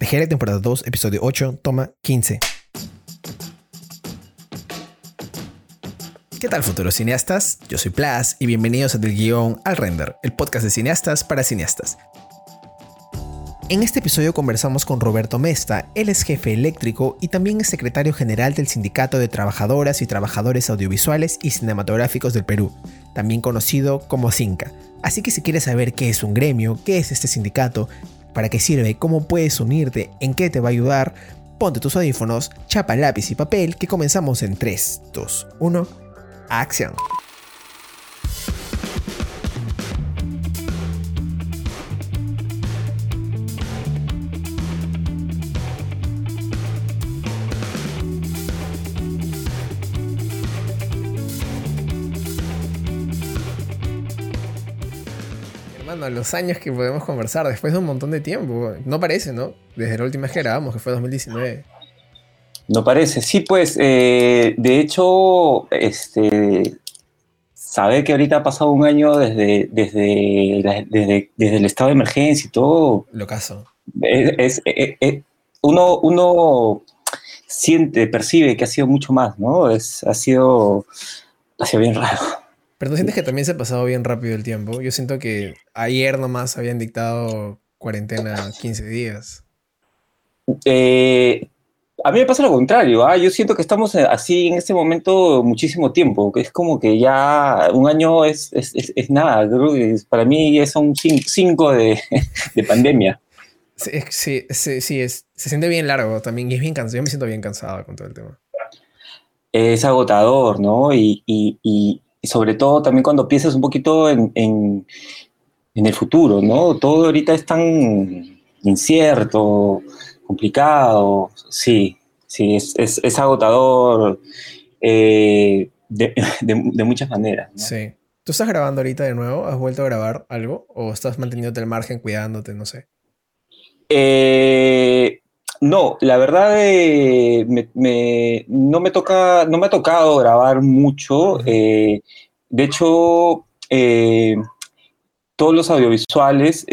GL temporada 2, episodio 8, toma 15. ¿Qué tal futuros cineastas? Yo soy Plas y bienvenidos a Del Guión al Render, el podcast de cineastas para cineastas. En este episodio conversamos con Roberto Mesta, él es jefe eléctrico y también es secretario general del Sindicato de Trabajadoras y Trabajadores Audiovisuales y Cinematográficos del Perú, también conocido como CINCA. Así que si quieres saber qué es un gremio, qué es este sindicato, para qué sirve, cómo puedes unirte, en qué te va a ayudar, ponte tus audífonos, chapa lápiz y papel que comenzamos en 3, 2, 1, acción. Los años que podemos conversar después de un montón de tiempo. No parece, ¿no? Desde la última vez que grabamos, que fue 2019. No parece. Sí, pues, eh, de hecho, este, saber que ahorita ha pasado un año desde, desde, la- desde, desde el estado de emergencia y todo, Lo caso. es, es- es- es- uno, uno siente, percibe que ha sido mucho más, ¿no? Es, ha sido, ha sido bien raro. Pero tú sientes que también se ha pasado bien rápido el tiempo. Yo siento que ayer nomás habían dictado cuarentena 15 días. Eh, a mí me pasa lo contrario, ¿ah? yo siento que estamos eh, así en este momento muchísimo tiempo, que es como que ya un año es, es, es- es nada, creo que es- para mí son cin- cinco de, de pandemia. Sí, sí, sí, sí, es, se siente bien largo también y es bien cansado. Yo me siento bien cansado con todo el tema. Es agotador, ¿no? Y, y- y- y sobre todo también cuando piensas un poquito en, en- en el futuro, ¿no? Todo ahorita es tan incierto, complicado, sí, sí, es, es- es agotador eh, de, de- de muchas maneras. ¿no? Sí. ¿Tú estás grabando ahorita de nuevo? ¿Has vuelto a grabar algo? ¿O estás manteniéndote al margen, cuidándote? No sé. Eh, no, la verdad eh, me- me- no me toca, no me ha tocado grabar mucho. Eh, de hecho, eh, todos los audiovisuales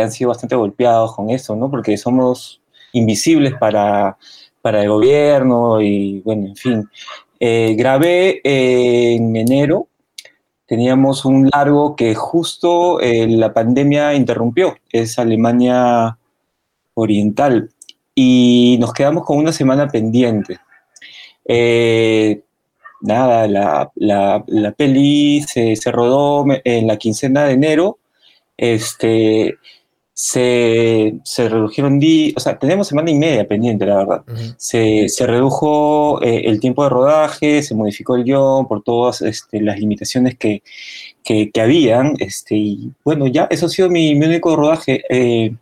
han sido bastante golpeados con eso, ¿no? Porque somos invisibles para, para el gobierno y bueno, en fin. Grabé en enero, teníamos un largo que justo la pandemia interrumpió, es Alemania Oriental, y nos quedamos con una semana pendiente. Eh, nada, la, la- la peli se, se rodó en la quincena de enero, este, se, se redujeron días, o sea, teníamos semana y media pendiente, la verdad. Se, se redujo eh, el tiempo de rodaje, se modificó el guion por todas este, las limitaciones que, que, que habían. Este, y bueno, ya, eso ha sido mi, mi único rodaje. Eh,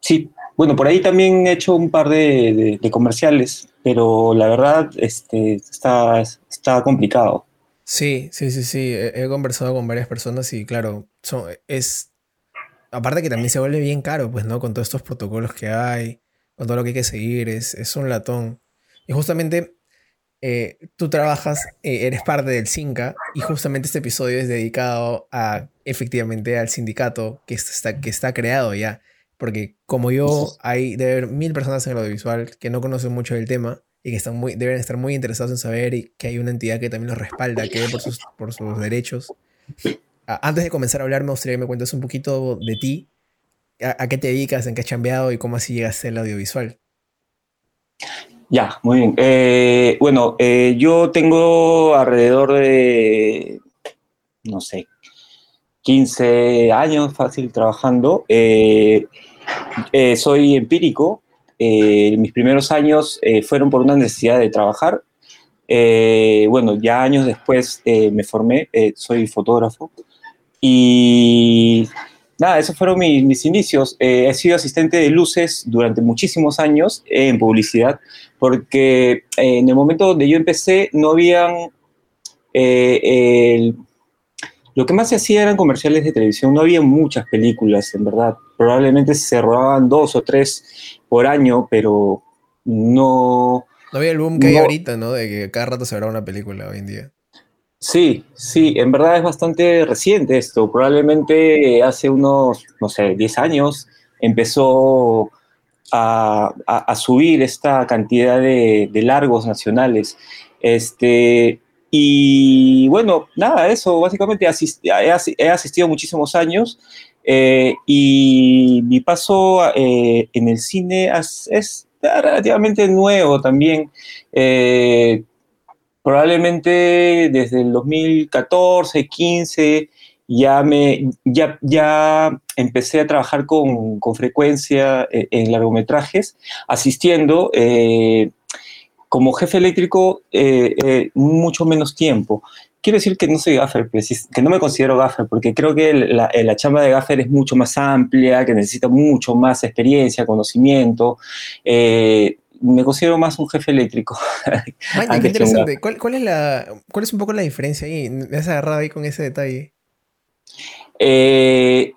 sí, bueno, por ahí también he hecho un par de, de- de comerciales, pero la verdad este, está, está complicado. Sí, sí, sí, sí. He, conversado con varias personas y claro, son, es... Aparte que también se vuelve bien caro, pues, ¿no? Con todos estos protocolos que hay, con todo lo que hay que seguir, es, es un latón. Y justamente eh, tú trabajas, eh, eres parte del CINCA y justamente este episodio es dedicado a, efectivamente, al sindicato que está, que está creado ya. Porque como yo, hay debe haber mil personas en el audiovisual que no conocen mucho del tema y que están muy, deben estar muy interesados en saber y que hay una entidad que también los respalda, que ve por sus, por sus derechos. Antes de comenzar a hablar, me gustaría que me cuentes un poquito de ti, a, a qué te dedicas, en qué has chambeado y cómo así llegaste al audiovisual. Ya, muy bien. Eh, bueno, eh, yo tengo alrededor de, no sé, 15 años fácil trabajando. Eh, eh, soy empírico. Eh, mis primeros años fueron por una necesidad de trabajar. Bueno, ya años después me formé, soy fotógrafo. Y nada, esos fueron mis, mis inicios. He sido asistente de luces durante muchísimos años en publicidad, porque en el momento donde yo empecé no habían... el- lo que más se hacía eran comerciales de televisión, no había muchas películas, en verdad. Probablemente se rodaban dos o tres por año, pero no, No había el boom que hay ahorita, ¿no? De que cada rato se graba una película hoy en día. Sí, sí, en verdad es bastante reciente esto. Probablemente hace unos, no sé, 10 años empezó a, subir esta cantidad de, largos nacionales. Este, y bueno, nada, eso básicamente he, asistido muchísimos años eh, y mi paso eh, en el cine es, relativamente nuevo también. Eh, probablemente desde el 2014, 15 ya, me, ya, ya empecé a trabajar con, con frecuencia en, largometrajes, asistiendo eh, como jefe eléctrico eh, mucho menos tiempo. Quiero decir que no soy gaffer, que no me considero gaffer, porque creo que la, la chamba de gaffer es mucho más amplia, que necesita mucho más experiencia, conocimiento me considero más un jefe eléctrico. qué interesante. ¿Cuál, ¿Cuál, es la, ¿Cuál es un poco la diferencia ahí? Me has agarrado ahí con ese detalle. Eh,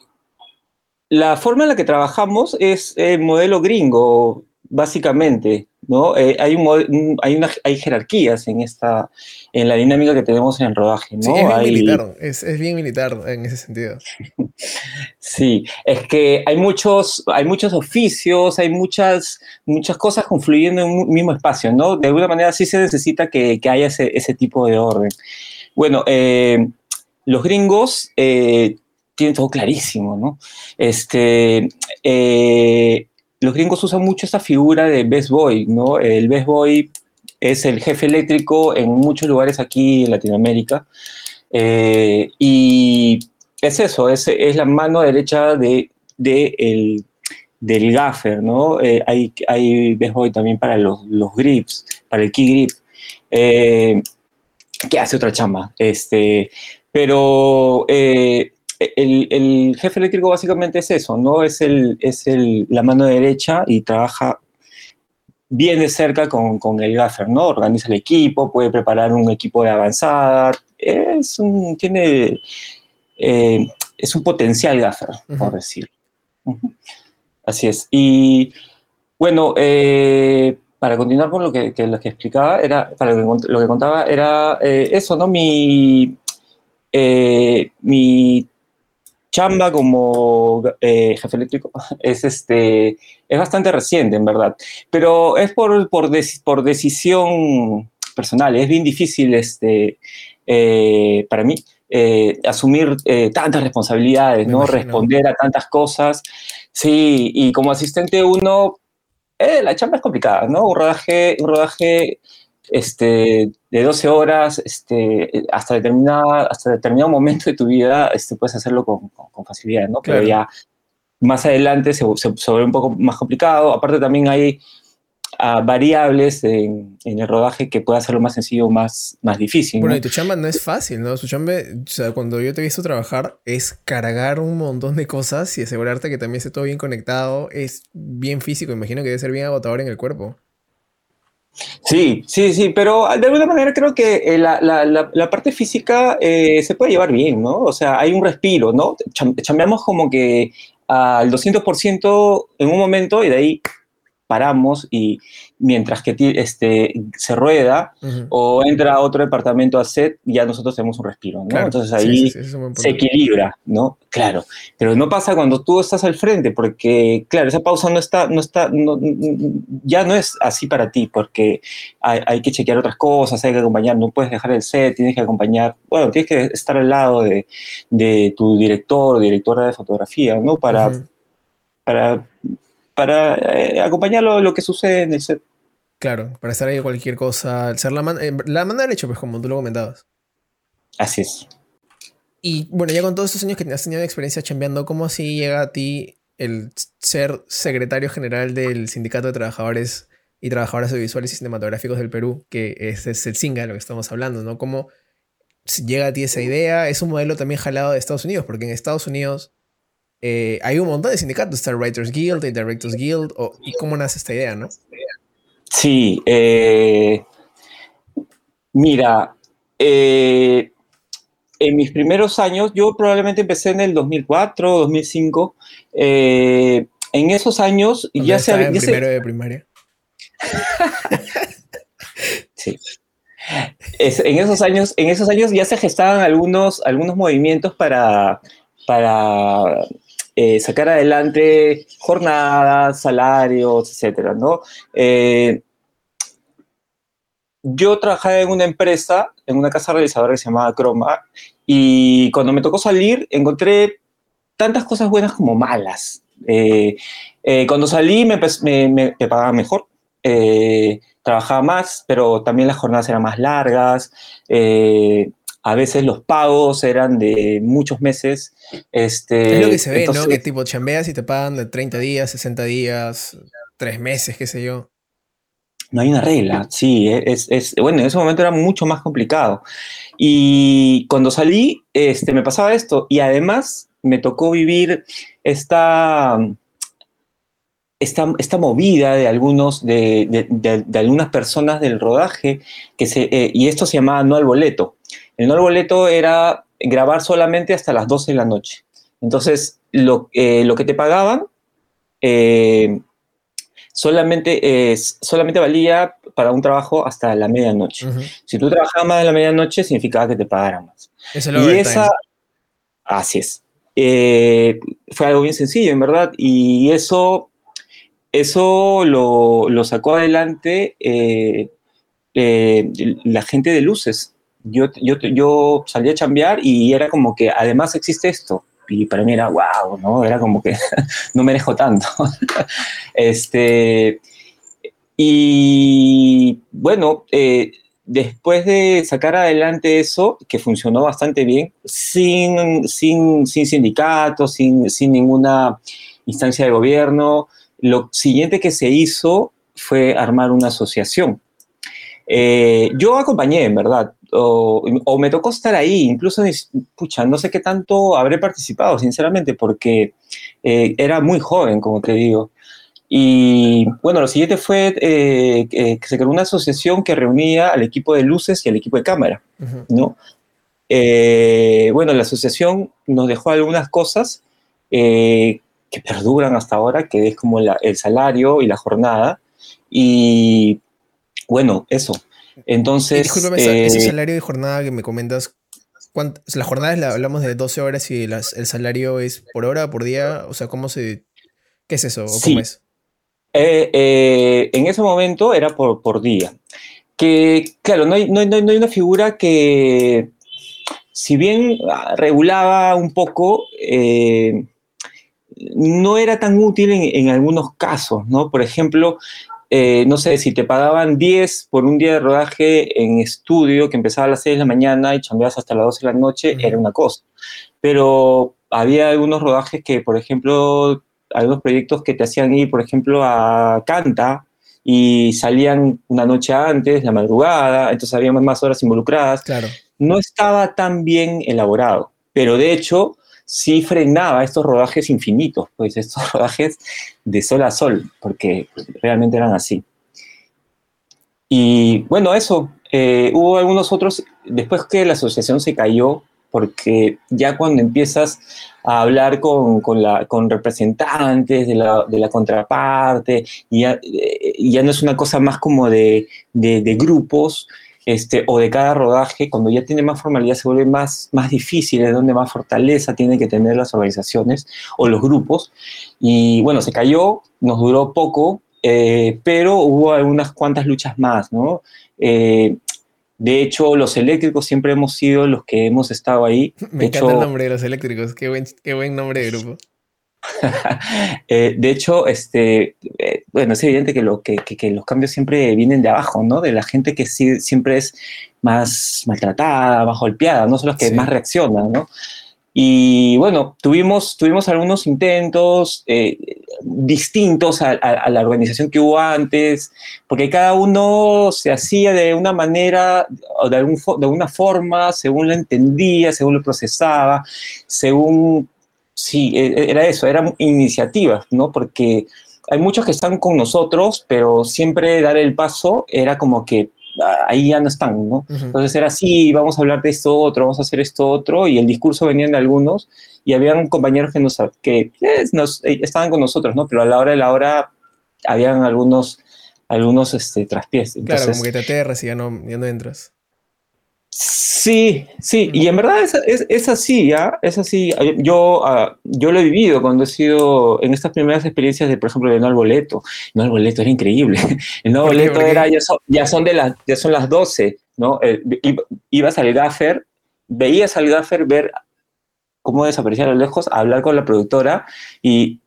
la forma en la que trabajamos es el modelo gringo, básicamente, ¿no? Eh, hay, un, hay, una, hay jerarquías en, esta, en la dinámica que tenemos en el rodaje, ¿no? es, bien militar, es, bien militar en ese sentido. sí, es que hay muchos, hay muchos oficios, hay muchas, muchas cosas confluyendo en un mismo espacio, ¿no? De alguna manera sí se necesita que, que haya ese, ese, tipo de orden. Bueno, eh, los gringos eh, tienen todo clarísimo, ¿no? Este, eh, los gringos usan mucho esta figura de best boy, ¿no? El best boy es el jefe eléctrico en muchos lugares aquí en Latinoamérica. Eh, y es eso, es, la mano derecha de, el, del gaffer, ¿no? hay, hay best boy también para los, grips, para el key grip, que hace otra chamba. Este, pero eh, el, jefe eléctrico básicamente es eso, ¿no? Es, el, es el, la mano derecha y trabaja bien de cerca con, con, el gaffer, ¿no? Organiza el equipo, puede preparar un equipo de avanzada, es un, tiene, eh, es un potencial gaffer, por decirlo. Así es. Y bueno, eh, para continuar con lo que, lo que explicaba, era, para lo que, lo que contaba, era eso, ¿no? Mi, eh, mi chamba como eh, jefe eléctrico es, este, es bastante reciente, en verdad, pero es por, por, por decisión personal, es bien difícil este, eh, para mí asumir tantas responsabilidades, ¿no? responder a tantas cosas. Sí, y como asistente uno, la chamba es complicada, ¿no? Un rodaje, un rodaje este, de 12 horas este, hasta, determinada, hasta determinado momento de tu vida este, puedes hacerlo con, con, facilidad, ¿no? Pero ya más adelante se, se, vuelve un poco más complicado. Aparte también hay uh, variables en, en, el rodaje que puede hacerlo más sencillo o más, más difícil. Bueno, y tu chamba no es fácil, ¿no? Tu chamba, o sea, cuando yo te he visto trabajar, es cargar un montón de cosas y asegurarte que también esté todo bien conectado. Es bien físico, imagino que debe ser bien agotador en el cuerpo. Sí, sí, sí, pero de alguna manera creo que eh, la, la, la, parte física eh, se puede llevar bien, ¿no? O sea, hay un respiro, ¿no? Chambeamos como que al 200% en un momento y de ahí paramos y mientras que este, se rueda o entra a otro departamento a set, ya nosotros tenemos un respiro, ¿no? Entonces ahí se equilibra, ¿no? Claro, pero no pasa cuando tú estás al frente, porque, claro, esa pausa no está, no está, ya no es así para ti, porque hay, que chequear otras cosas, hay que acompañar, no puedes dejar el set, tienes que acompañar, bueno, tienes que estar al lado de, de tu director o directora de fotografía, ¿no? Para, para para eh, acompañarlo lo que sucede en el set. Claro, para estar ahí cualquier cosa, ser la, man eh, la manda derecho, pues como tú lo comentabas. Así es. Y bueno, ya con todos estos años que has tenido experiencia chambeando, ¿cómo así llega a ti el ser secretario general del Sindicato de Trabajadores y Trabajadoras Audiovisuales y Cinematográficos del Perú, que ese es el SINGA de lo que estamos hablando, ¿no? ¿Cómo llega a ti esa idea? Es un modelo también jalado de Estados Unidos, porque en Estados Unidos eh, hay un montón de sindicatos, está Writers Guild, Directors Guild, ¿y cómo nace esta idea, no? Sí, eh, mira, eh, en mis primeros años, yo probablemente empecé en el 2004, 2005, en esos años ya se había... primero de primaria? sí. en, esos años, en esos años ya se gestaban algunos, algunos movimientos para, para eh, sacar adelante jornadas, salarios, etcétera, ¿no? Eh, yo trabajaba en una empresa, en una casa realizadora que se llamaba Chroma, y cuando me tocó salir encontré tantas cosas buenas como malas. Eh, cuando salí me, me, pagaban mejor, trabajaba más, pero también las jornadas eran más largas a veces los pagos eran de muchos meses. Este, es lo que se ve, ¿no? Que tipo chambeas y te pagan de 30 días, 60 días, 3 meses, qué sé yo. No hay una regla, sí, es, es, bueno, en ese momento era mucho más complicado. Y cuando salí, este, me pasaba esto, y además me tocó vivir esta, esta, esta movida de, algunos, de, de, algunas personas del rodaje, que se, eh, y esto se llamaba no al boleto. El no boleto era grabar solamente hasta las 12 de la noche. Entonces, lo, eh, lo que te pagaban eh, solamente, solamente valía para un trabajo hasta la medianoche. Si tú trabajabas más de la medianoche, significaba que te pagaran más. Eso y esa, así es. Eh, fue algo bien sencillo, en verdad, y eso, eso lo, lo sacó adelante la gente de luces yo, yo, yo salí a chambear y era como que además existe esto. Y para mí era wow, ¿no? Era como que no me dejo tanto. este, y bueno, eh, después de sacar adelante eso, que funcionó bastante bien, sin, sin, sin sindicatos, sin, sin ninguna instancia de gobierno, lo siguiente que se hizo fue armar una asociación. Eh, yo acompañé, en verdad, o, me tocó estar ahí, incluso, pucha, no sé qué tanto habré participado, sinceramente, porque eh, era muy joven, como te digo. Y bueno, lo siguiente fue eh, que se creó una asociación que reunía al equipo de luces y al equipo de cámara, ¿no? Eh, bueno, la asociación nos dejó algunas cosas que perduran hasta ahora, que es como el salario y la jornada. Y bueno, eso, entonces. discúlpame, ese eh, salario de jornada que me comentas, la jornada es la, hablamos de 12 horas y el salario es por hora, por día, o sea, ¿cómo se. ¿Qué es eso? ¿O ¿Cómo es? Eh, eh, en ese momento era por, por día. Que, claro, no hay, no, no, hay, una figura que, si bien regulaba un poco, no era tan útil en, en, algunos casos, ¿no? Por ejemplo, eh, no sé, si te pagaban 10 por un día de rodaje en estudio que empezaba a las 6 de la mañana y chambeabas hasta las 12 de la noche, era una cosa. Pero había algunos rodajes que, por ejemplo, algunos proyectos que te hacían ir, por ejemplo, a Canta y salían una noche antes, la madrugada, entonces había más horas involucradas. Claro. No estaba tan bien elaborado, pero de hecho sí frenaba estos rodajes infinitos, pues estos rodajes de sol a sol, porque realmente eran así. Y bueno, eso, eh, hubo algunos otros, después que la asociación se cayó, porque ya cuando empiezas a hablar con, con representantes de la, de la contraparte, ya, eh, ya, no es una cosa más como de, de grupos, este, o de cada rodaje, cuando ya tiene más formalidad se vuelve más, más difícil, es donde más fortaleza tienen que tener las organizaciones o los grupos. Y bueno, se cayó, nos duró poco, eh, pero hubo algunas cuantas luchas más, ¿no? Eh, de hecho, los eléctricos siempre hemos sido los que hemos estado ahí. Me encanta el nombre de los eléctricos, qué buen, qué buen nombre de grupo. Eh, de hecho, este, eh, bueno, es evidente que, lo, que, los cambios siempre vienen de abajo, ¿no? De la gente que sí, siempre es más maltratada, más golpeada, no son los que más reaccionan, ¿no? Y bueno, tuvimos, tuvimos algunos intentos eh, distintos a, la organización que hubo antes, porque cada uno se hacía de una manera o de, algún, de alguna forma, según lo entendía, según lo procesaba, según Sí, e, e, era eso, eran iniciativas, ¿no? Porque hay muchos que están con nosotros, pero siempre dar el paso era como que ah, ahí ya no están, ¿no? Entonces era así, vamos a hablar de esto otro, vamos a hacer esto otro, y el discurso venía de algunos, y habían compañeros que, nos, que nos, eh, estaban con nosotros, ¿no? Pero a la hora de la hora habían algunos, algunos este, traspiés. claro, como que te aterras y ya no, ya no entras. Sí, sí, y en verdad es, es, es así, ¿ya? Es así. Yo, uh, yo lo he vivido cuando he sido en estas primeras experiencias de, por ejemplo, de No Boleto. No Boleto era increíble. El No Boleto era, ya son, ya son, de las, ya son las 12, ¿no? Eh, ibas al gaffer, veías al gaffer ver cómo desaparecía a lo lejos, hablar con la productora y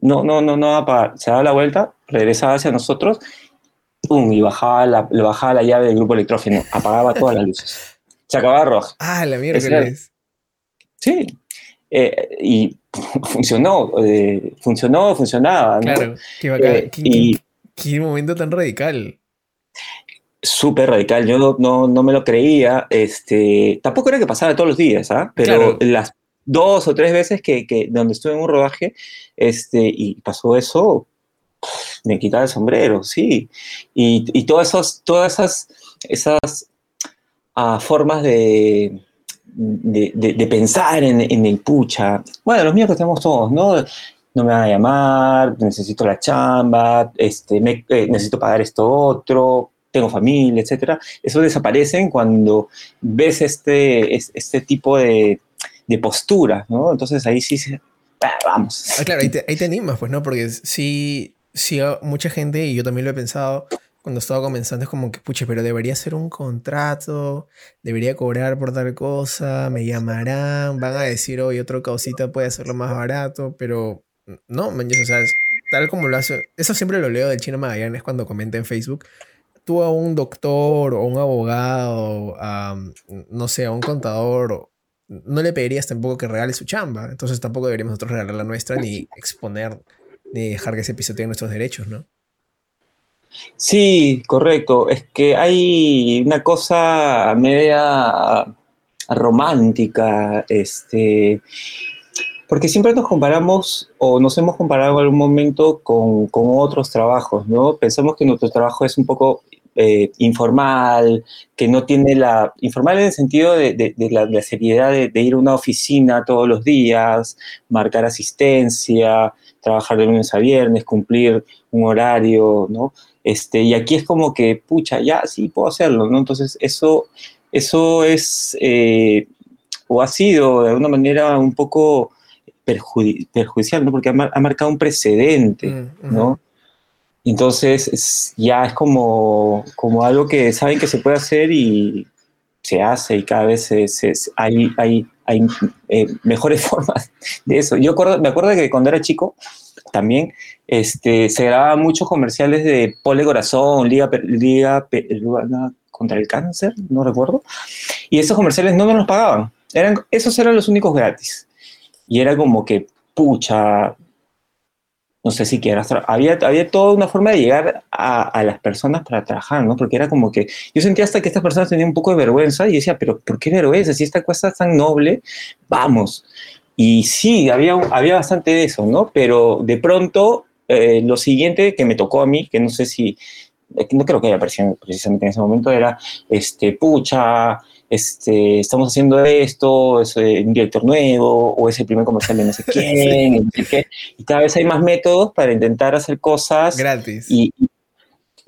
no, no, no, no, se daba la vuelta, regresaba hacia nosotros ¡pum! y bajaba la, le bajaba la llave del grupo electrógeno, apagaba todas las luces. Se acababa roja. Ah, la mierda es. Sí. Eh, y funcionó, eh, funcionó, funcionaba. Claro, qué, bacán. Eh, ¿Qué, y, qué, momento tan radical. Súper radical, yo no, no, no, me lo creía. Este, tampoco era que pasaba todos los días, ¿ah? pero las dos o tres veces que, que, donde estuve en un rodaje este, y pasó eso, me quitaba el sombrero, sí. Y, todas esas, todas esas, esas uh, formas de, de, pensar en, el pucha, bueno, los míos que tenemos todos, ¿no? No me van a llamar, necesito la chamba, este, eh, necesito pagar esto otro, tengo familia, etcétera. Eso desaparecen cuando ves este, este tipo de, de postura, ¿no? Entonces ahí sí se, ah, vamos. Ah, claro, ahí te, ahí te, animas, pues, ¿no? Porque sí, sí, mucha gente, y yo también lo he pensado, cuando estaba comenzando, es como que, pucha, pero debería ser un contrato, debería cobrar por tal cosa, me llamarán, van a decir, oye, otro causita puede hacerlo más barato, pero no, man, o sea, tal como lo hace, eso siempre lo leo del Chino Magallanes cuando comenta en Facebook, tú a un doctor o un abogado, a, no sé, a un contador, no le pedirías tampoco que regale su chamba, entonces tampoco deberíamos nosotros regalar la nuestra ni exponer de dejar que ese tenga nuestros derechos, ¿no? Sí, correcto. Es que hay una cosa media romántica, este, porque siempre nos comparamos o nos hemos comparado en algún momento con, con otros trabajos, ¿no? Pensamos que nuestro trabajo es un poco eh, informal, que no tiene la... Informal en el sentido de, de, de, la, de la, seriedad de, ir a una oficina todos los días, marcar asistencia, trabajar de lunes a viernes, cumplir un horario, ¿no? Este, y aquí es como que, pucha, ya sí puedo hacerlo, ¿no? Entonces, eso, eso es, eh, o ha sido de alguna manera un poco perjudi perjudicial, ¿no? Porque ha, ha, marcado un precedente, mm, ¿no? Entonces, es, ya es como, como algo que saben que se puede hacer y se hace y cada vez se, se, hay, hay hay eh, mejores formas de eso. Yo acuerdo, me acuerdo que cuando era chico, también este, se grababan muchos comerciales de Pole Corazón, Liga, Liga, Liga contra el cáncer, no recuerdo. Y esos comerciales no nos los pagaban. Eran, esos eran los únicos gratis. Y era como que, pucha, no sé si quieras, había, había toda una forma de llegar a, las personas para trabajar, ¿no? Porque era como que yo sentía hasta que estas personas tenían un poco de vergüenza y decía, pero ¿por qué vergüenza? Si esta cosa es tan noble, vamos. Y sí, había, había bastante de eso, ¿no? Pero de pronto, eh, lo siguiente que me tocó a mí, que no sé si, no creo que haya aparecido precisamente en ese momento, era, este, pucha, este, estamos haciendo esto, es eh, un director nuevo, o es el primer comercial de no sé quién, no sé qué. y cada vez hay más métodos para intentar hacer cosas. Gratis. Y,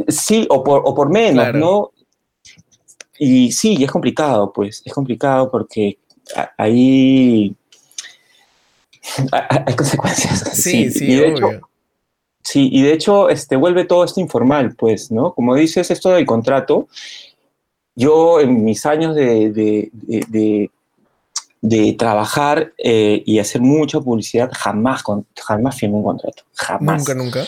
sí, o por, o por menos, claro. ¿no? Y sí, es complicado, pues, es complicado porque ahí hay consecuencias. Sí, sí, sí y obvio. Hecho, sí, y de hecho, este, vuelve todo esto informal, pues, ¿no? Como dices, esto del contrato, yo en mis años de, de, de, de trabajar eh, y hacer mucha publicidad, jamás, jamás firmé un contrato. Jamás. Nunca, nunca.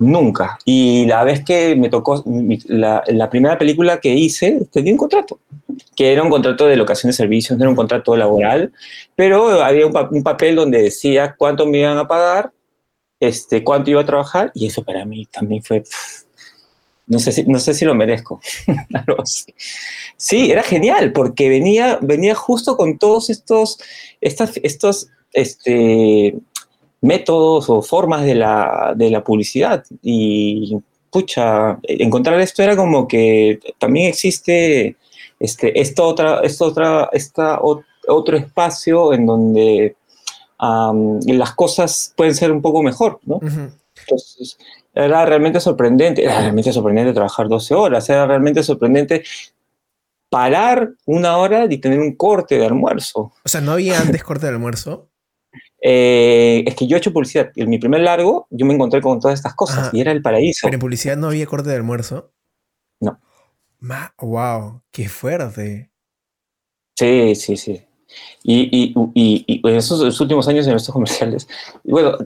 Nunca. Y la vez que me tocó, la, la, primera película que hice, tenía un contrato, que era un contrato de locación de servicios, no era un contrato laboral, pero había un, un papel donde decía cuánto me iban a pagar, este, cuánto iba a trabajar, y eso para mí también fue no sé si, no sé si lo merezco. sí, era genial, porque venía, venía justo con todos estos, estos este, métodos o formas de la, de la publicidad. Y, pucha, encontrar esto era como que también existe este, esta otra, esta otra, esta otro espacio en donde um, las cosas pueden ser un poco mejor, ¿no? Uh -huh. Entonces, era realmente sorprendente, era realmente sorprendente trabajar 12 horas, era realmente sorprendente parar una hora y tener un corte de almuerzo. O sea, ¿no había antes corte de almuerzo? Eh, es que yo he hecho publicidad. En mi primer largo, yo me encontré con todas estas cosas y era el paraíso. ¿Pero en publicidad no había corte de almuerzo? No. wow, qué fuerte. Sí, sí, sí. Y, en esos últimos años en estos comerciales, bueno,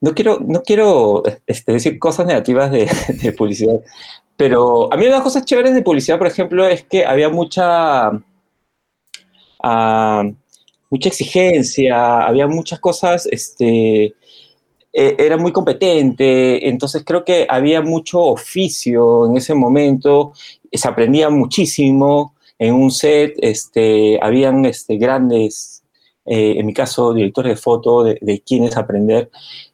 no quiero, no quiero este, decir cosas negativas de, publicidad, pero a mí una de las cosas chéveres de publicidad, por ejemplo, es que había mucha, ah, mucha exigencia, había muchas cosas, este, e, era muy competente, entonces creo que había mucho oficio en ese momento, se aprendía muchísimo en un set, este, habían este, grandes, eh, en mi caso, directores de foto de, de quienes aprender,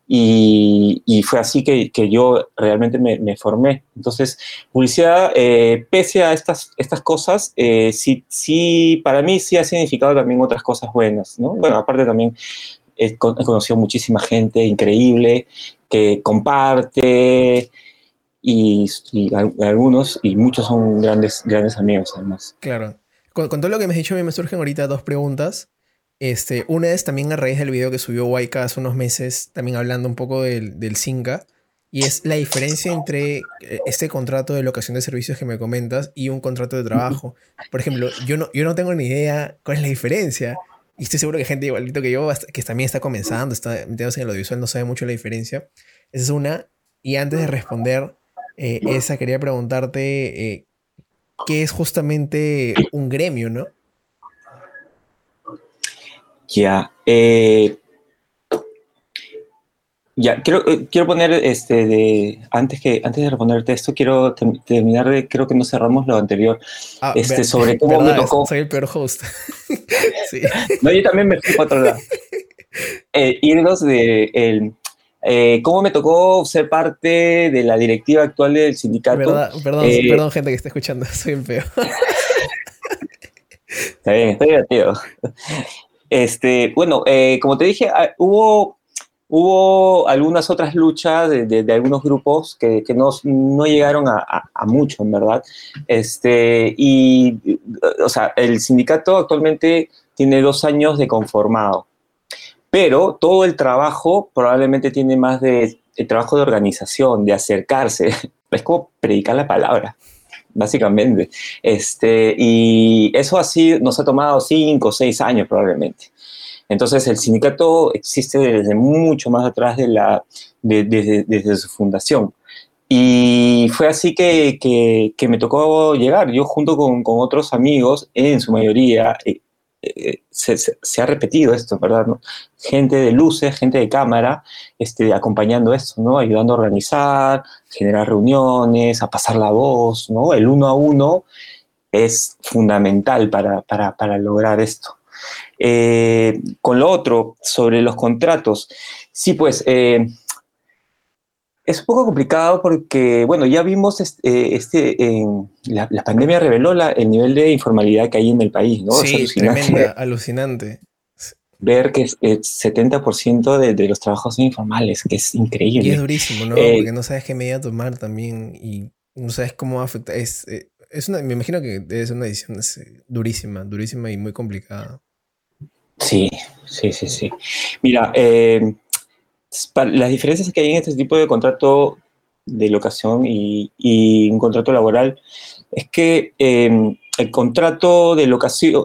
y, fue así que, yo realmente me, formé. Entonces, publicidad, eh, pese a estas, estas cosas, eh, sí, sí, para mí sí ha significado también otras cosas buenas, ¿no? Bueno, aparte también he, conocido muchísima gente increíble que comparte y, algunos y muchos son grandes, grandes amigos además. Claro. Con, con todo lo que me has dicho, a mí me surgen ahorita dos preguntas. Este, una es también a raíz del video que subió Waika hace unos meses, también hablando un poco del, del Cinca, y es la diferencia entre eh, este contrato de locación de servicios que me comentas y un contrato de trabajo. Por ejemplo, yo no, yo no tengo ni idea cuál es la diferencia, y estoy seguro que gente igualito que yo, que también está comenzando, está metiéndose en el audiovisual, no sabe mucho la diferencia. Esa es una. Y antes de responder eh, esa, quería preguntarte eh, qué es justamente un gremio, ¿no? Ya. Eh, ya, quiero, quiero poner, este, de, antes, que, antes de responderte esto, quiero terminar de, creo que no cerramos lo anterior, ah, este, sobre cómo me tocó. Soy el peor host. sí. No, yo también me fui para otro lado. Eh, irnos de el, eh, cómo me tocó ser parte de la directiva actual del sindicato. perdón, perdón, gente que está escuchando, soy el peor. está bien, estoy divertido. Este, bueno, eh, como te dije, ah, hubo, hubo algunas otras luchas de, algunos grupos que, no, no, llegaron a, mucho, en verdad. Este, y, o sea, el sindicato actualmente tiene dos años de conformado, pero todo el trabajo probablemente tiene más de el trabajo de organización, de acercarse. Es como predicar la palabra básicamente. Este, y eso así nos ha tomado cinco o seis años probablemente. Entonces el sindicato existe desde mucho más atrás de la, desde, su fundación. Y fue así que, que, me tocó llegar. Yo junto con, con otros amigos, en su mayoría, eh, eh, se, ha repetido esto, ¿verdad? Gente de luces, gente de cámara, este, acompañando esto, ¿no? Ayudando a organizar, generar reuniones, a pasar la voz, ¿no? El uno a uno es fundamental para, para, para lograr esto. Eh, con lo otro, sobre los contratos, sí, pues eh, es un poco complicado porque, bueno, ya vimos este, este la, pandemia reveló el nivel de informalidad que hay en el país, ¿no? Sí, es alucinante. alucinante. Ver que es, 70% de, de, los trabajos son informales, que es increíble. Y es durísimo, ¿no? Eh, porque no sabes qué medida tomar también y no sabes cómo afecta. Es, eh, es una, me imagino que ser una edición durísima, durísima y muy complicada. Sí, sí, sí, sí. Mira, eh, las diferencias que hay en este tipo de contrato de locación y, un contrato laboral es que em, el contrato de locación,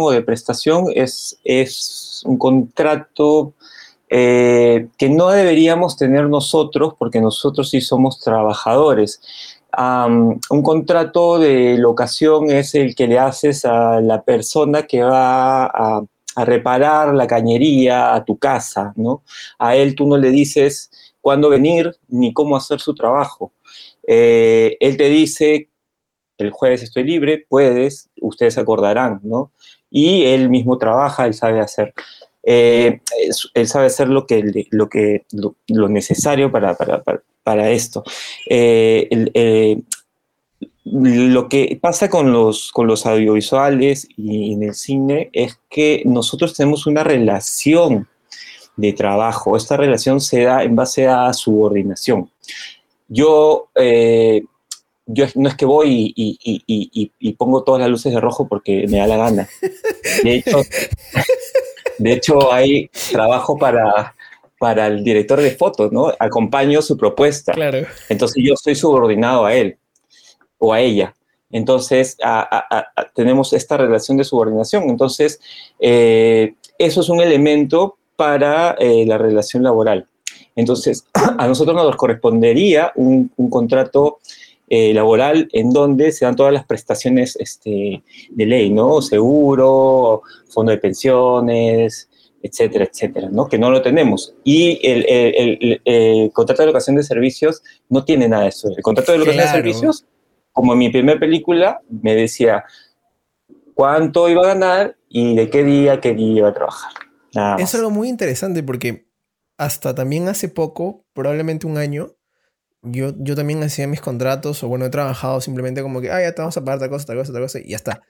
o de prestación es, es un contrato eh, que no deberíamos tener nosotros porque nosotros sí somos trabajadores. un contrato de locación es el que le haces a la persona que va a a reparar la cañería a tu casa, ¿no? A él tú no le dices cuándo venir ni cómo hacer su trabajo. Eh, él te dice, el jueves estoy libre, puedes, ustedes acordarán, ¿no? Y él mismo trabaja, él sabe hacer. Eh, él sabe hacer lo que, lo, que, lo, necesario para, para, esto. Eh, lo que pasa con los, con los audiovisuales y en el cine es que nosotros tenemos una relación de trabajo. Esta relación se da en base a subordinación. Yo, eh, yo no es que voy y, pongo todas las luces de rojo porque me da la gana. De hecho, de hecho hay trabajo para, para el director de fotos, ¿no? Acompaño su propuesta. Claro. Entonces yo estoy subordinado a él o a ella. Entonces tenemos esta relación de subordinación. Entonces, eh, eso es un elemento para eh, la relación laboral. Entonces, a nosotros nos correspondería un, contrato eh, laboral en donde se dan todas las prestaciones este, de ley, ¿no? Seguro, fondo de pensiones, etcétera, etcétera, ¿no? Que no lo tenemos. Y el, contrato de locación de servicios no tiene nada de eso. El contrato de locación de servicios, como en mi primera película, me decía cuánto iba a ganar y de qué día, qué día iba a trabajar. es algo muy interesante porque hasta también hace poco, probablemente un año, yo, yo también hacía mis contratos o bueno, he trabajado simplemente como que, ah, ya te vamos a pagar tal cosa, tal cosa, tal cosa y ya está.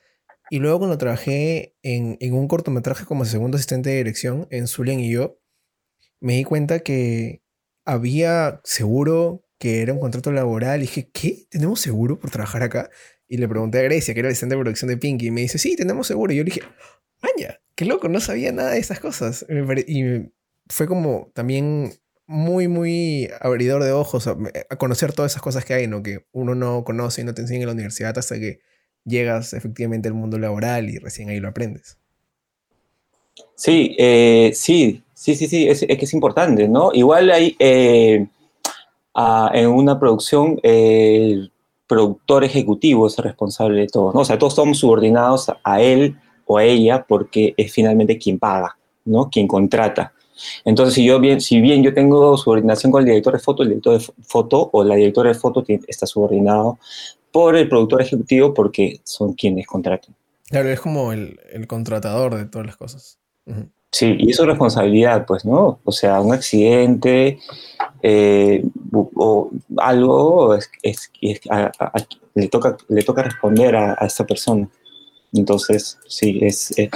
Y luego cuando trabajé en, en un cortometraje como segundo asistente de dirección en Zulian y yo, me di cuenta que había seguro, que era un contrato laboral. Y dije, ¿qué? ¿Tenemos seguro por trabajar acá? Y le pregunté a Grecia, que era asistente de producción de Pinky, y me dice, sí, tenemos seguro. Y yo le dije, ¡Maña! ¡Qué loco! No sabía nada de esas cosas. Y fue como también muy, muy abridor de ojos a, conocer todas esas cosas que hay, ¿no? Que uno no conoce y no te enseña en la universidad hasta que llegas efectivamente al mundo laboral y recién ahí lo aprendes. Sí, eh, sí, sí, sí, sí, es, que es importante, ¿no? Igual hay eh, en una producción el productor ejecutivo es el responsable de todo, ¿no? O sea, todos somos subordinados a él o a ella porque es finalmente quien paga, ¿no? Quien contrata. Entonces, si, yo bien, si bien yo tengo subordinación con el director de foto, el director de foto o la directora de foto está subordinado por el productor ejecutivo porque son quienes contratan. Claro, es como el, contratador de todas las cosas. Sí, y eso es responsabilidad, pues, ¿no? O sea, un accidente eh, o algo es, le, toca, le toca responder a, a esta persona. Entonces, sí, es, eh,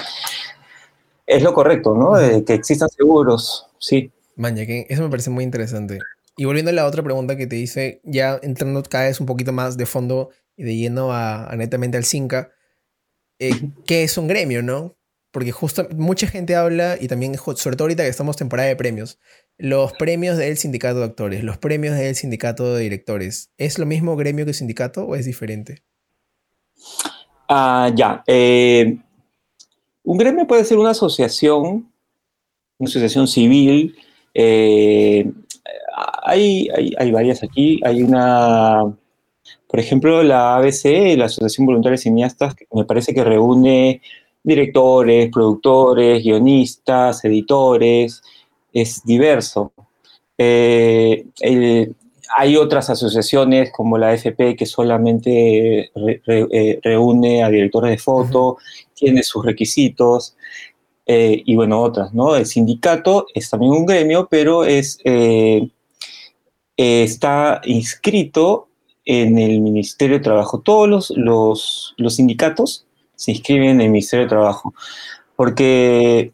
es lo correcto, ¿no? que existan seguros, sí. Maña, que eso me parece muy interesante. Y volviendo a la otra pregunta que te hice, ya entrando cada vez un poquito más de fondo y de lleno a, netamente al CINCA, eh, ¿qué es un gremio, no? Porque justo mucha gente habla, y también, sobre todo ahorita que estamos temporada de premios, los premios del sindicato de actores, los premios del sindicato de directores, ¿es lo mismo gremio que sindicato o es diferente? Ah, ya. Eh, un gremio puede ser una asociación, una asociación civil. Eh, hay, hay, varias aquí. Hay una, por ejemplo, la ABC, la Asociación Voluntaria de Cineastas, me parece que reúne directores, productores, guionistas, editores, es diverso. Eh, hay otras asociaciones como la FP que solamente eh, reúne a directores de foto, tiene sus requisitos, eh, y bueno, otras, ¿no? El sindicato es también un gremio, pero es, eh, está inscrito en el Ministerio de Trabajo. Todos los, los, los, sindicatos se inscriben en el Ministerio de Trabajo, porque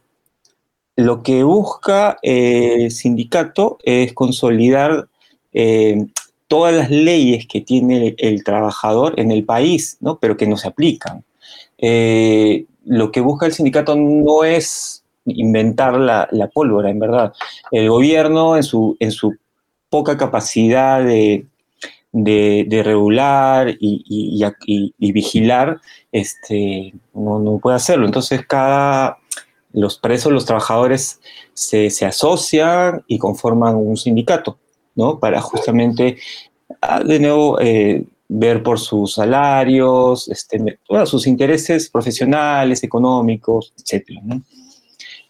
lo que busca el sindicato es consolidar eh, todas las leyes que tiene el, trabajador en el país, ¿no? pero que no se aplican. Eh, lo que busca el sindicato no es inventar la, pólvora, en verdad. El gobierno, en su, en su poca capacidad de, regular y, vigilar, este, no, puede hacerlo. Entonces, cada, los presos, los trabajadores se, se asocian y conforman un sindicato. ¿no? Para justamente, ah, de nuevo, eh, ver por sus salarios, este, sus intereses profesionales, económicos, etc.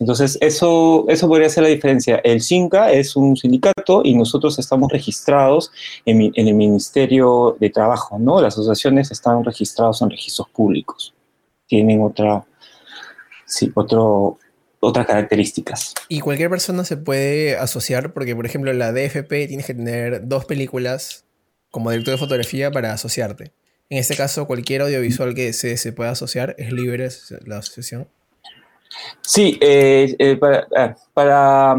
Entonces, eso, eso podría ser la diferencia. El CINCA es un sindicato y nosotros estamos registrados en, el Ministerio de Trabajo, ¿no? Las asociaciones están registradas en registros públicos. Tienen otra, sí, otro, otras características. Y cualquier persona se puede asociar, porque por ejemplo la DFP tienes que tener dos películas como director de fotografía para asociarte. En este caso, cualquier audiovisual que se, se pueda asociar es libre la asociación. Sí, eh, eh, ah, para,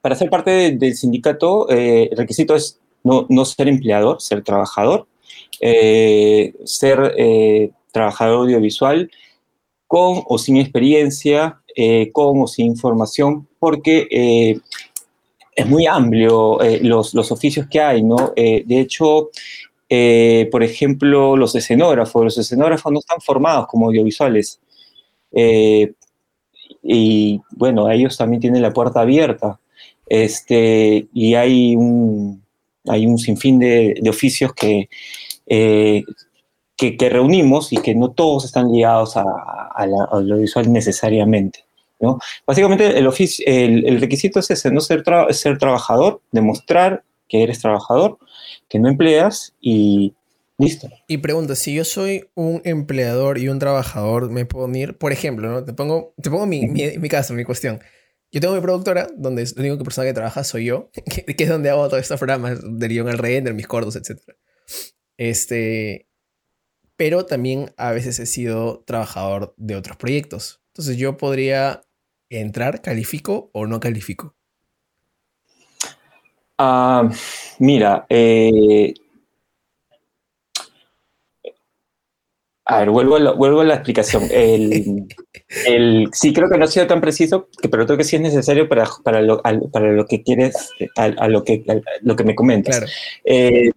para, ser parte del sindicato, eh, el requisito es no, no, ser empleador, ser trabajador. ser trabajador audiovisual con o sin experiencia, con o sin formación, porque es muy amplio los, los, oficios que hay, ¿no? de hecho, por ejemplo, los escenógrafos. Los escenógrafos no están formados como audiovisuales. Y bueno, ellos también tienen la puerta abierta. Este, y hay un, hay un sinfín de, oficios que, eh, que, reunimos y que no todos están ligados a, audiovisual necesariamente. ¿no? Básicamente el, requisito es ese, no ser, ser trabajador, demostrar que eres trabajador, que no empleas y listo. Y pregunta, si yo soy un empleador y un trabajador, ¿me puedo unir? Por ejemplo, ¿no? Te pongo, te pongo mi, mi, caso, mi cuestión. Yo tengo mi productora, donde la única persona que trabaja soy yo, que, es donde hago todos estos programas de guion al render, mis cortos, etc. Este, pero también a veces he sido trabajador de otros proyectos. Entonces yo podría entrar, califico o no califico. Ah, mira, eh, a ver, vuelvo a, la, vuelvo a la explicación. El, sí, creo que no ha sido tan preciso, pero creo que sí es necesario para, para, lo, para lo que quieres, a, lo, que, lo que me comentas. Eh,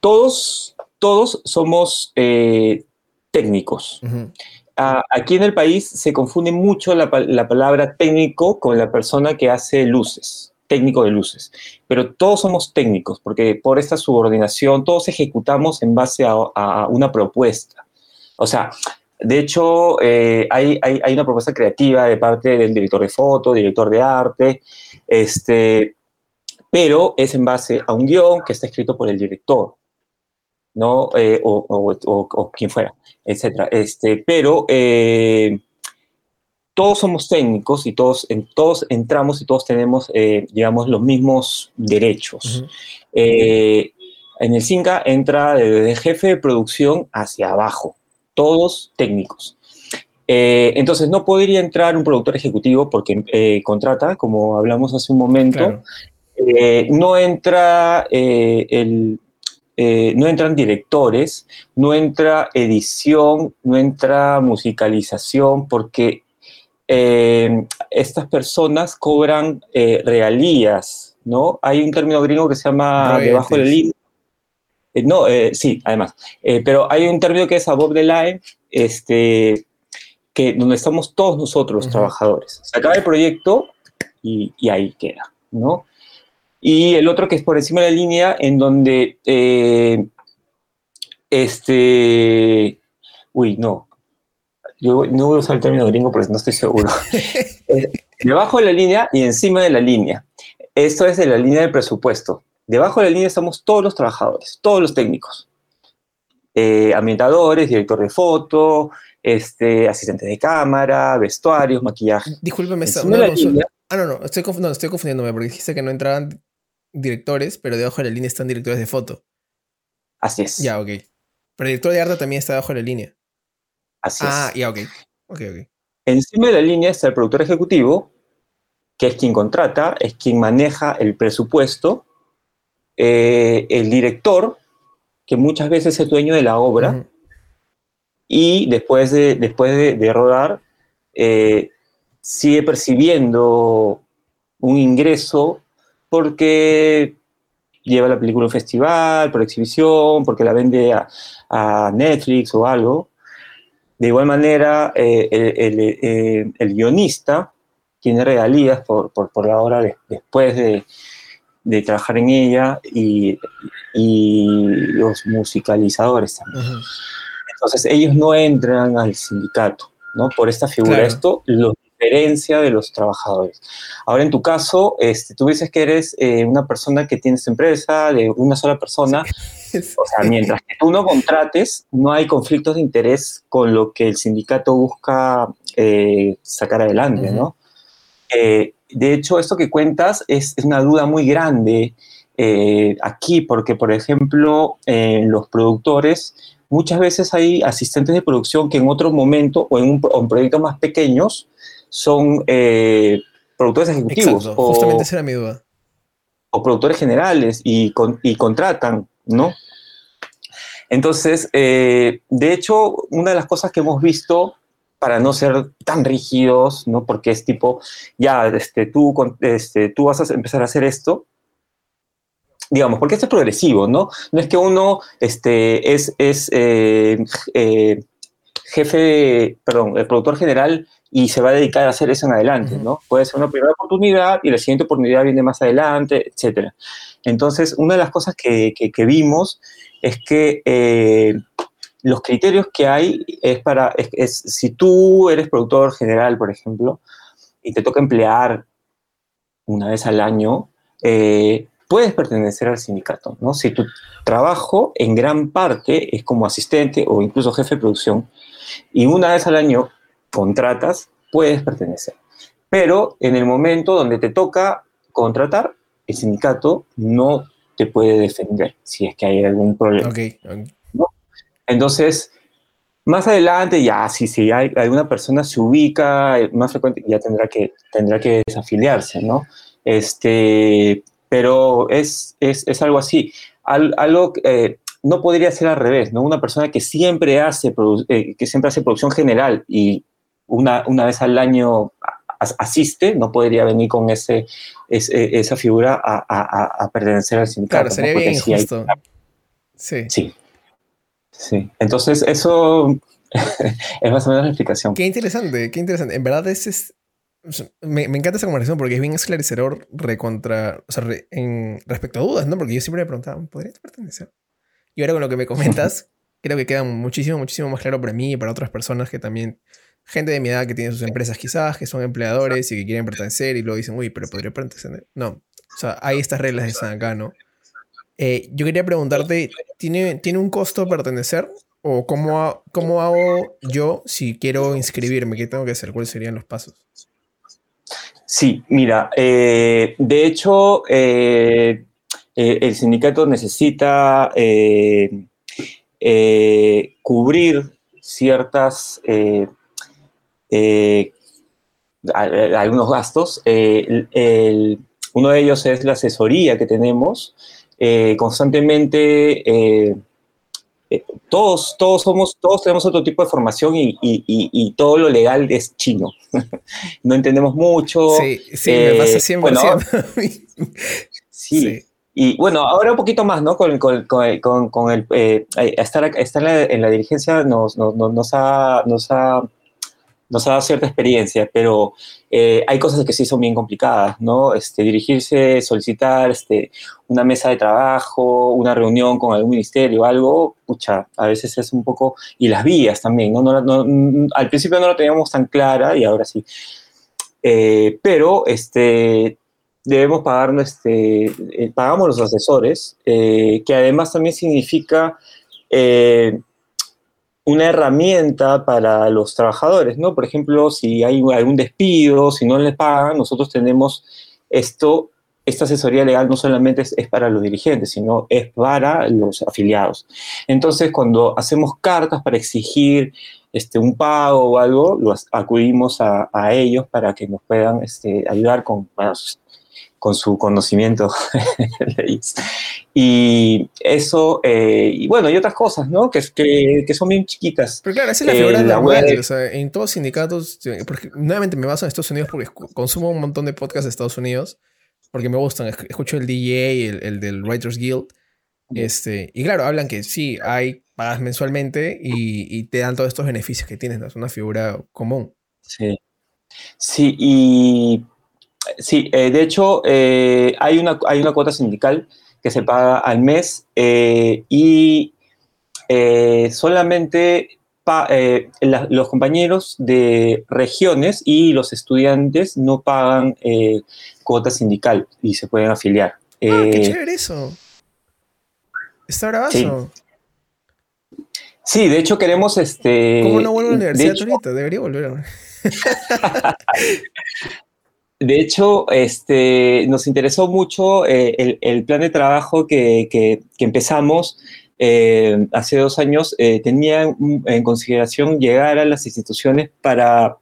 todos, todos somos eh, técnicos. Ah, aquí en el país se confunde mucho la, la palabra técnico con la persona que hace luces técnico de luces, pero todos somos técnicos porque por esta subordinación todos ejecutamos en base a, una propuesta. O sea, de hecho, eh, hay, hay, una propuesta creativa de parte del director de foto, director de arte, este, pero es en base a un guion que está escrito por el director, ¿no? Eh, o, o, quien fuera, etc. Este, pero eh, todos somos técnicos y todos, en, todos entramos y todos tenemos, eh, digamos, los mismos derechos. En el CINCA entra desde jefe de producción hacia abajo, todos técnicos. Eh, entonces, no podría entrar un productor ejecutivo porque contrata, como hablamos hace un momento, no entra el, no entran directores, no entra edición, no entra musicalización, porque eh, estas personas cobran eh, realías, ¿no? Hay un término gringo que se llama debajo de la línea. Eh, no, sí, además. pero hay un término que es above the line, este, que, donde estamos todos nosotros, los trabajadores. Se acaba el proyecto y, y, ahí queda, ¿no? Y el otro que es por encima de la línea, en donde, este, uy, no, yo no voy a usar el término gringo porque no estoy seguro. debajo de la línea y encima de la línea. Esto es de la línea del presupuesto. Debajo de la línea estamos todos los trabajadores, todos los técnicos. Eh, ambientadores, director de foto, este, asistente de cámara, vestuarios, maquillaje. Discúlpeme, no, no, ah, no, no estoy, no, estoy confundiéndome porque dijiste que no entraban directores, pero debajo de la línea están directores de foto. Así es. Ya, ok. Pero el director de arte también está debajo de la línea. Así ah, ya, ok. Ok, ok. Encima de la línea está el productor ejecutivo, que es quien contrata, es quien maneja el presupuesto, eh, el director, que muchas veces es dueño de la obra, y después de, después de, rodar, eh, sigue percibiendo un ingreso porque lleva la película a un festival, por exhibición, porque la vende a Netflix o algo, de igual manera, eh, el, guionista tiene regalías por, la hora después de, trabajar en ella y, los musicalizadores también. Entonces, ellos no entran al sindicato, ¿no? Por esta figura. Esto los diferencia de los trabajadores. Ahora, en tu caso, este, tú dices que eres eh, una persona que tienes empresa de una sola persona. O sea, mientras que tú no contrates, no hay conflictos de interés con lo que el sindicato busca eh, sacar adelante, ¿no? Eh, de hecho, esto que cuentas es, una duda muy grande aquí, porque, por ejemplo, los productores muchas veces hay asistentes de producción que en otro momento o en, un, en proyectos más pequeños son eh, productores ejecutivos. o, justamente esa era mi duda. O productores generales y, y contratan, ¿no? Entonces, eh, de hecho, una de las cosas que hemos visto para no ser tan rígidos, ¿no? Porque es tipo, ya, este, tú, este, tú vas a empezar a hacer esto, digamos, porque esto es progresivo, ¿no? No es que uno este, es, es eh, eh, jefe, perdón, el productor general y se va a dedicar a hacer eso en adelante, ¿no? Puede ser una primera oportunidad y la siguiente oportunidad viene más adelante, etc. Entonces, una de las cosas que, que, vimos es que eh, los criterios que hay es para, es, si tú eres productor general, por ejemplo, y te toca emplear una vez al año, eh, puedes pertenecer al sindicato, ¿no? Si tu trabajo en gran parte es como asistente o incluso jefe de producción y una vez al año contratas, puedes pertenecer. Pero en el momento donde te toca contratar, el sindicato no te puede defender si es que hay algún problema. Entonces, más adelante, ya si, si hay, alguna persona se ubica eh, más frecuente, ya tendrá que, tendrá que desafiliarse, ¿no? Este, pero es, es, es algo así. algo eh, no podría ser al revés, ¿no? Una persona que siempre hace, eh, que siempre hace producción general y una, una vez al año asiste, no podría venir con ese, esa figura a, a, a, pertenecer al sindicato. Claro, sería bien injusto. Sí. Sí. Sí. Entonces, eso es más o menos la explicación. Qué interesante, qué interesante. En verdad, ese es, me, encanta esa conversación porque es bien esclarecedor recontra, o sea, en, respecto a dudas, ¿no? Porque yo siempre me preguntaba, ¿podrías pertenecer? Y ahora con lo que me comentas, creo que queda muchísimo, muchísimo más claro para mí y para otras personas que también, gente de mi edad que tiene sus empresas quizás, que son empleadores y que quieren pertenecer y luego dicen, uy, pero podría pertenecer. No, o sea, hay estas reglas de San acá, ¿no? Eh, yo quería preguntarte, ¿tiene, ¿tiene un costo pertenecer? ¿O cómo, cómo hago yo si quiero inscribirme? ¿Qué tengo que hacer? ¿Cuáles serían los pasos? Sí, mira, eh, de hecho, eh, el sindicato necesita cubrir ciertas, algunos gastos. uno de ellos es la asesoría que tenemos. Constantemente eh, todos, todos somos, todos tenemos otro tipo de formación y, todo lo legal es chino. no entendemos mucho. Sí, sí, me pasa 100%. Eh, bueno, sí. Y bueno, ahora un poquito más, ¿no? Con, con, con, con el eh, estar, estar en, la, en la dirigencia nos, nos, nos, ha, nos ha nos ha dado cierta experiencia, pero eh, hay cosas que sí son bien complicadas, ¿no? Este, dirigirse, solicitar este, una mesa de trabajo, una reunión con algún ministerio, algo, pucha, a veces es un poco, y las vías también, ¿no? al principio no lo teníamos tan clara y ahora sí. Eh, pero este, debemos pagar, este, pagamos los asesores, que además también significa una herramienta para los trabajadores, ¿no? Por ejemplo, si hay algún despido, si no les pagan, nosotros tenemos esto, esta asesoría legal no solamente es, para los dirigentes, sino es para los afiliados. Entonces, cuando hacemos cartas para exigir este, un pago o algo, los acudimos a, ellos para que nos puedan este, ayudar con, con su conocimiento Y eso, eh, y bueno, y otras cosas, ¿no? Que, que, que son bien chiquitas. Pero claro, esa es la figura de la o sea, en todos sindicatos, porque nuevamente me baso en Estados Unidos porque consumo un montón de podcasts de Estados Unidos, porque me gustan, escucho el DJ, el, el del Writers Guild, este, y claro, hablan que sí, hay pagas mensualmente y, y te dan todos estos beneficios que tienes, ¿no? es una figura común. Sí. Sí, y Sí, eh, de hecho, eh, hay, una, hay una cuota sindical que se paga al mes eh, y solamente los compañeros de regiones y los estudiantes no pagan cuota sindical y se pueden afiliar. Ah, qué chévere eso. Está bravazo. Sí. De hecho queremos este. ¿Cómo no vuelvo a la universidad ahorita? Debería volver. De hecho, este, nos interesó mucho eh, el, plan de trabajo que, empezamos eh, hace dos años. Eh, tenía en consideración llegar a las instituciones para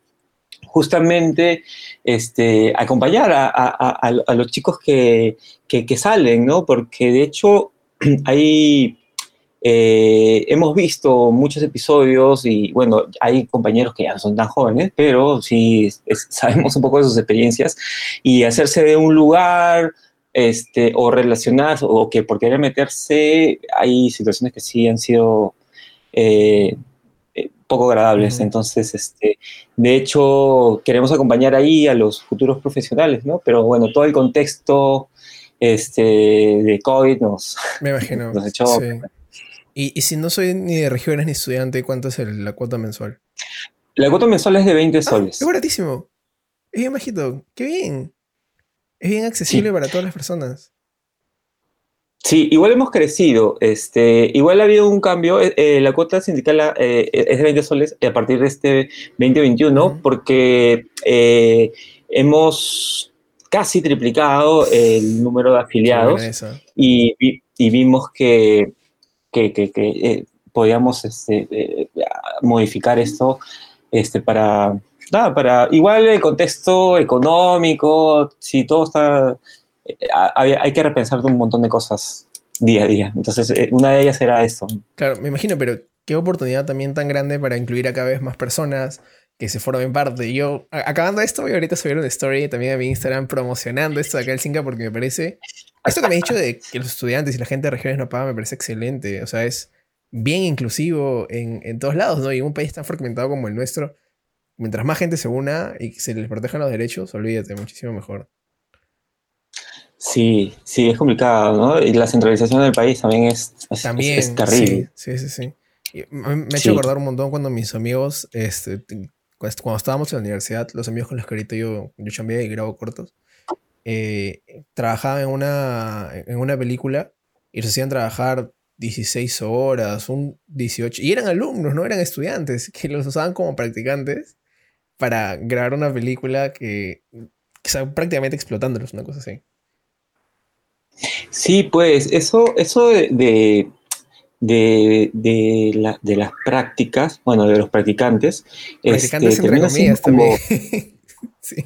justamente este, acompañar a, los chicos que, salen, ¿no? Porque de hecho hay eh, hemos visto muchos episodios y bueno, hay compañeros que ya no son tan jóvenes, pero sí sabemos un poco de sus experiencias y hacerse de un lugar este, o relacionar o que por querer meterse, hay situaciones que sí han sido eh, eh, poco agradables. Entonces, este, de hecho, queremos acompañar ahí a los futuros profesionales, ¿no? Pero bueno, todo el contexto este, de COVID nos, Me imagino. nos echó. Y, si no soy ni de regiones ni estudiante, ¿cuánto es la cuota mensual? La cuota mensual es de 20 ah, soles. es baratísimo. Es bien bajito. ¡Qué bien! Es bien accesible para todas las personas. Sí, igual hemos crecido. Este, igual ha habido un cambio. Eh, eh, la cuota sindical eh, es de 20 soles a partir de este 2021, porque hemos casi triplicado el número de afiliados y, vimos que, podíamos este, modificar esto este, para, para igual el contexto económico, si todo está hay, que repensar un montón de cosas día a día. Entonces, eh, una de ellas era esto. Claro, me imagino, pero qué oportunidad también tan grande para incluir a cada vez más personas que se formen parte. Yo, acabando esto, voy ahorita a subir una story también a mi Instagram promocionando esto de acá el Cinca porque me parece. Esto que me he dicho de que los estudiantes y la gente de regiones no pagan me parece excelente. O sea, es bien inclusivo en, en todos lados, ¿no? Y en un país tan fragmentado como el nuestro, mientras más gente se una y se les protejan los derechos, olvídate, muchísimo mejor. Sí, sí, es complicado, ¿no? Y la centralización del país también es, también, terrible. Sí, sí, sí. me, he hecho acordar un montón cuando mis amigos, este, cuando estábamos en la universidad, los amigos con los que ahorita yo, yo chambeé y grabo cortos, eh, trabajaban en una, en una película y los hacían trabajar 16 horas, un 18, y eran alumnos, no eran estudiantes, que los usaban como practicantes para grabar una película que, que prácticamente explotándolos, una cosa así. Sí, pues eso, eso de, de, de, las prácticas, bueno, de los practicantes. Practicantes este, entre comillas también. sí.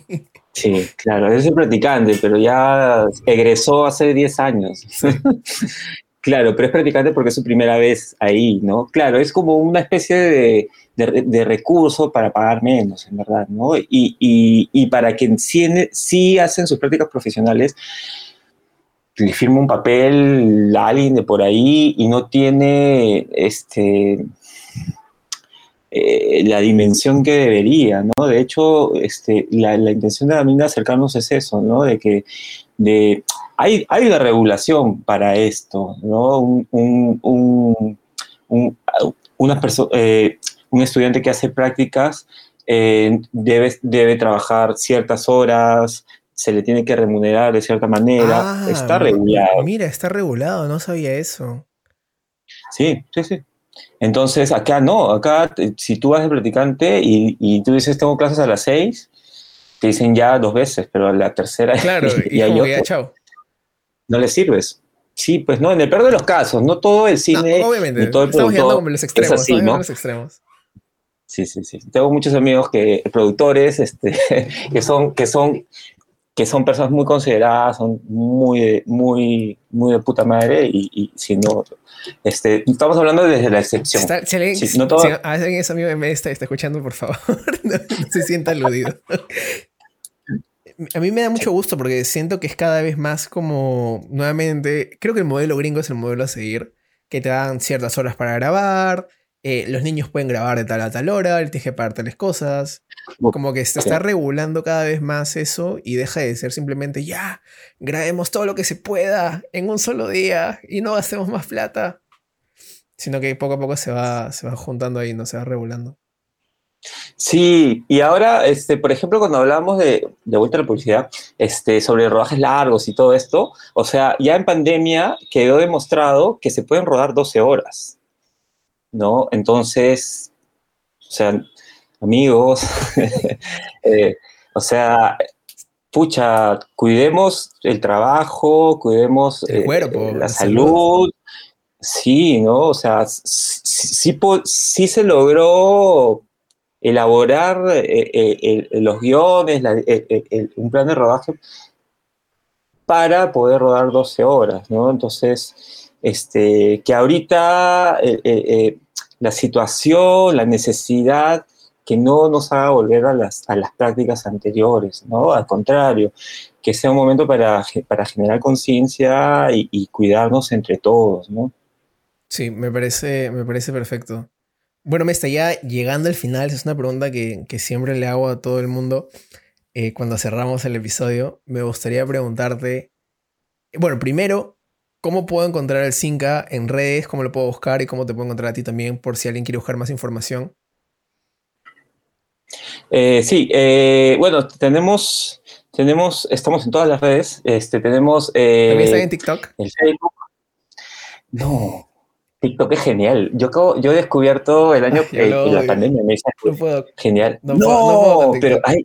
sí. claro, es el practicante, pero ya egresó hace 10 años. claro, pero es practicante porque es su primera vez ahí, ¿no? Claro, es como una especie de, de, recurso para pagar menos, en verdad, ¿no? Y, y, y para quienes sí hacen sus prácticas profesionales, le firma un papel a alguien de por ahí y no tiene este, eh, la dimensión que debería, ¿no? De hecho, este, la, intención de la mina acercarnos es eso, ¿no? De que de, hay, hay una regulación para esto, ¿no? Un, un, eh, un estudiante que hace prácticas eh, debe, debe trabajar ciertas horas, se le tiene que remunerar de cierta manera. Ah, está regulado. Mira, está regulado, no sabía eso. Sí, sí, sí. Entonces, acá no, acá si tú vas de practicante y, tú dices tengo clases a las seis, te dicen ya dos veces, pero a la tercera claro, y, ya, chao. no le sirves. Sí, pues no, en el peor de los casos, no todo el cine, obviamente, todo el producto como los extremos, es así, ¿no? los extremos. Sí, sí, sí. Tengo muchos amigos que productores, este, que son, que son que son personas muy consideradas, son muy, muy, muy de puta madre y, y si no, este, estamos hablando desde la excepción. si alguien, si, no todo... si alguien es amigo de me está, está escuchando, por favor, no, se sienta aludido. A mí me da mucho gusto porque siento que es cada vez más como, nuevamente, creo que el modelo gringo es el modelo a seguir, que te dan ciertas horas para grabar, eh, los niños pueden grabar de tal a tal hora, él tiene que pagar tales cosas. Como que se está regulando cada vez más eso y deja de ser simplemente ya, grabemos todo lo que se pueda en un solo día y no hacemos más plata. Sino que poco a poco se va, se va juntando ahí, no se va regulando. Sí, y ahora, este, por ejemplo, cuando hablamos de, de vuelta a la publicidad, este, sobre rodajes largos y todo esto, o sea, ya en pandemia quedó demostrado que se pueden rodar 12 horas. ¿no? Entonces, o sea, amigos, eh, o sea, pucha, cuidemos el trabajo, cuidemos el cuerpo, eh, la, salud. Sí, ¿no? O sea, sí, sí, se logró elaborar eh, los guiones, un plan de rodaje para poder rodar 12 horas, ¿no? Entonces, este, que ahorita eh, eh, eh, la situación, la necesidad, que no nos haga volver a las, a las prácticas anteriores, ¿no? Al contrario, que sea un momento para, para generar conciencia y, cuidarnos entre todos, ¿no? Sí, me parece, me parece perfecto. Bueno, me está ya llegando al final, es una pregunta que, que siempre le hago a todo el mundo cuando cerramos el episodio. Me gustaría preguntarte, bueno, primero, ¿Cómo puedo encontrar el Cinca en redes? ¿Cómo lo puedo buscar? ¿Y cómo te puedo encontrar a ti también por si alguien quiere buscar más información? Eh, sí, eh, bueno, tenemos, tenemos, estamos en todas las redes. Este, tenemos. Eh, ¿También están en TikTok? El Facebook. No, TikTok es genial. Yo, yo he descubierto el año que la pandemia me dice, no puedo, genial. No, no pero hay,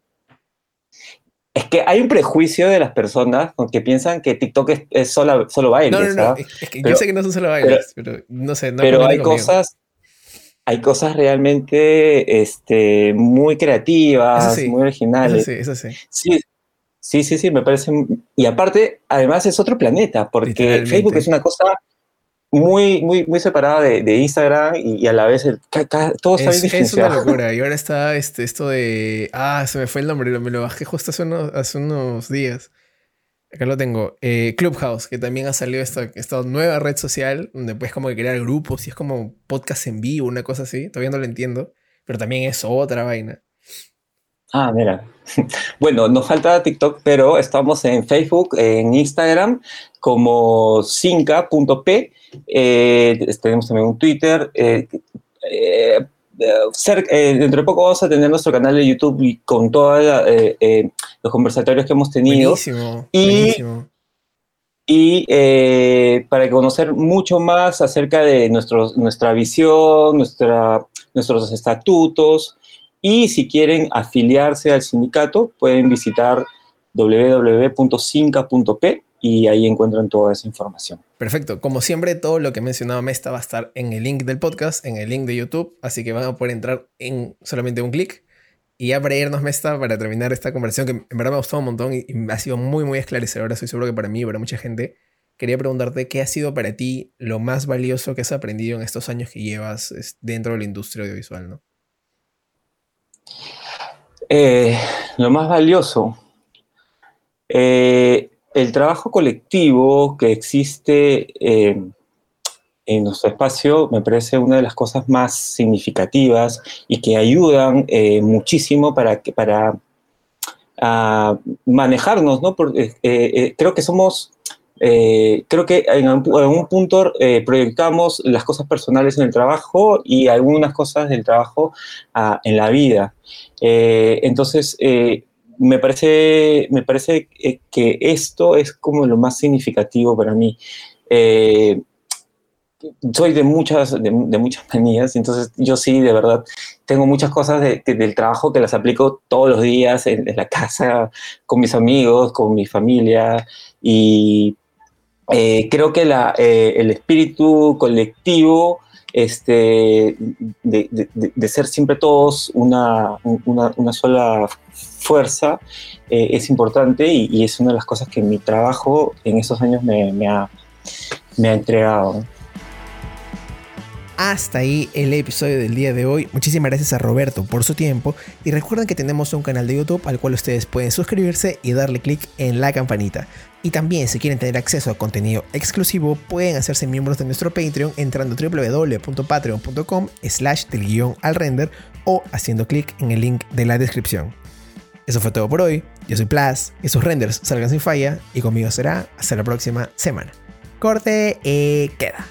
es que hay un prejuicio de las personas que piensan que TikTok es, solo, solo bailes. No, no, no. Es que yo sé que no son solo bailes, pero, no sé. pero hay cosas, hay cosas realmente este, muy creativas, muy originales. Eso sí, eso sí. Sí, sí, sí, me parece. Y aparte, además es otro planeta, porque Facebook es una cosa muy, muy, muy separada de, Instagram y, a la vez el, todo está es, Es una locura. Y ahora está este, esto de. Ah, se me fue el nombre, me lo bajé justo hace unos, hace unos días. Acá lo tengo. Eh, Clubhouse, que también ha salido esta, nueva red social donde puedes como crear grupos y es como podcast en vivo, una cosa así. Todavía no lo entiendo. Pero también es otra vaina. Ah, mira. Bueno, nos falta TikTok, pero estamos en Facebook, en Instagram, como cinca.p. Eh, tenemos también un Twitter. Eh, eh, dentro de poco vamos a tener nuestro canal de YouTube con todos los conversatorios que hemos tenido. Buenísimo, y, Y para conocer mucho más acerca de nuestros, nuestra visión, nuestra, nuestros estatutos, y si quieren afiliarse al sindicato, pueden visitar www.cinca.p y ahí encuentran toda esa información. Perfecto. Como siempre, todo lo que he mencionado Mesta va a estar en el link del podcast, en el link de YouTube, así que van a poder entrar en solamente un clic. Y ya para irnos, Mesta, para terminar esta conversación, que en verdad me ha gustado un montón y, ha sido muy, muy esclarecedora, estoy seguro que para mí y para mucha gente, quería preguntarte qué ha sido para ti lo más valioso que has aprendido en estos años que llevas dentro de la industria audiovisual, ¿no? Eh, lo más valioso, eh, el trabajo colectivo que existe eh, en nuestro espacio me parece una de las cosas más significativas y que ayudan muchísimo para, para manejarnos, ¿no? Porque, creo que somos eh, creo que en algún punto eh, proyectamos las cosas personales en el trabajo y algunas cosas del trabajo ah, en la vida. Eh, entonces, me parece, me parece que esto es como lo más significativo para mí. soy de muchas, de, muchas manías, entonces yo sí, de verdad, tengo muchas cosas del trabajo que las aplico todos los días en, la casa, con mis amigos, con mi familia, y eh, creo que eh, el espíritu colectivo este, de, ser siempre todos una, sola fuerza eh, es importante y, es una de las cosas que mi trabajo en esos años me, ha, entregado. Hasta ahí el episodio del día de hoy. Muchísimas gracias a Roberto por su tiempo y recuerden que tenemos un canal de YouTube al cual ustedes pueden suscribirse y darle clic en la campanita. Y también si quieren tener acceso a contenido exclusivo pueden hacerse miembros de nuestro Patreon entrando www.patreon.com slash del guion al render o haciendo clic en el link de la descripción. Eso fue todo por hoy. Yo soy Plas, esos renders salgan sin falla y conmigo será hasta la próxima semana. Corte y queda.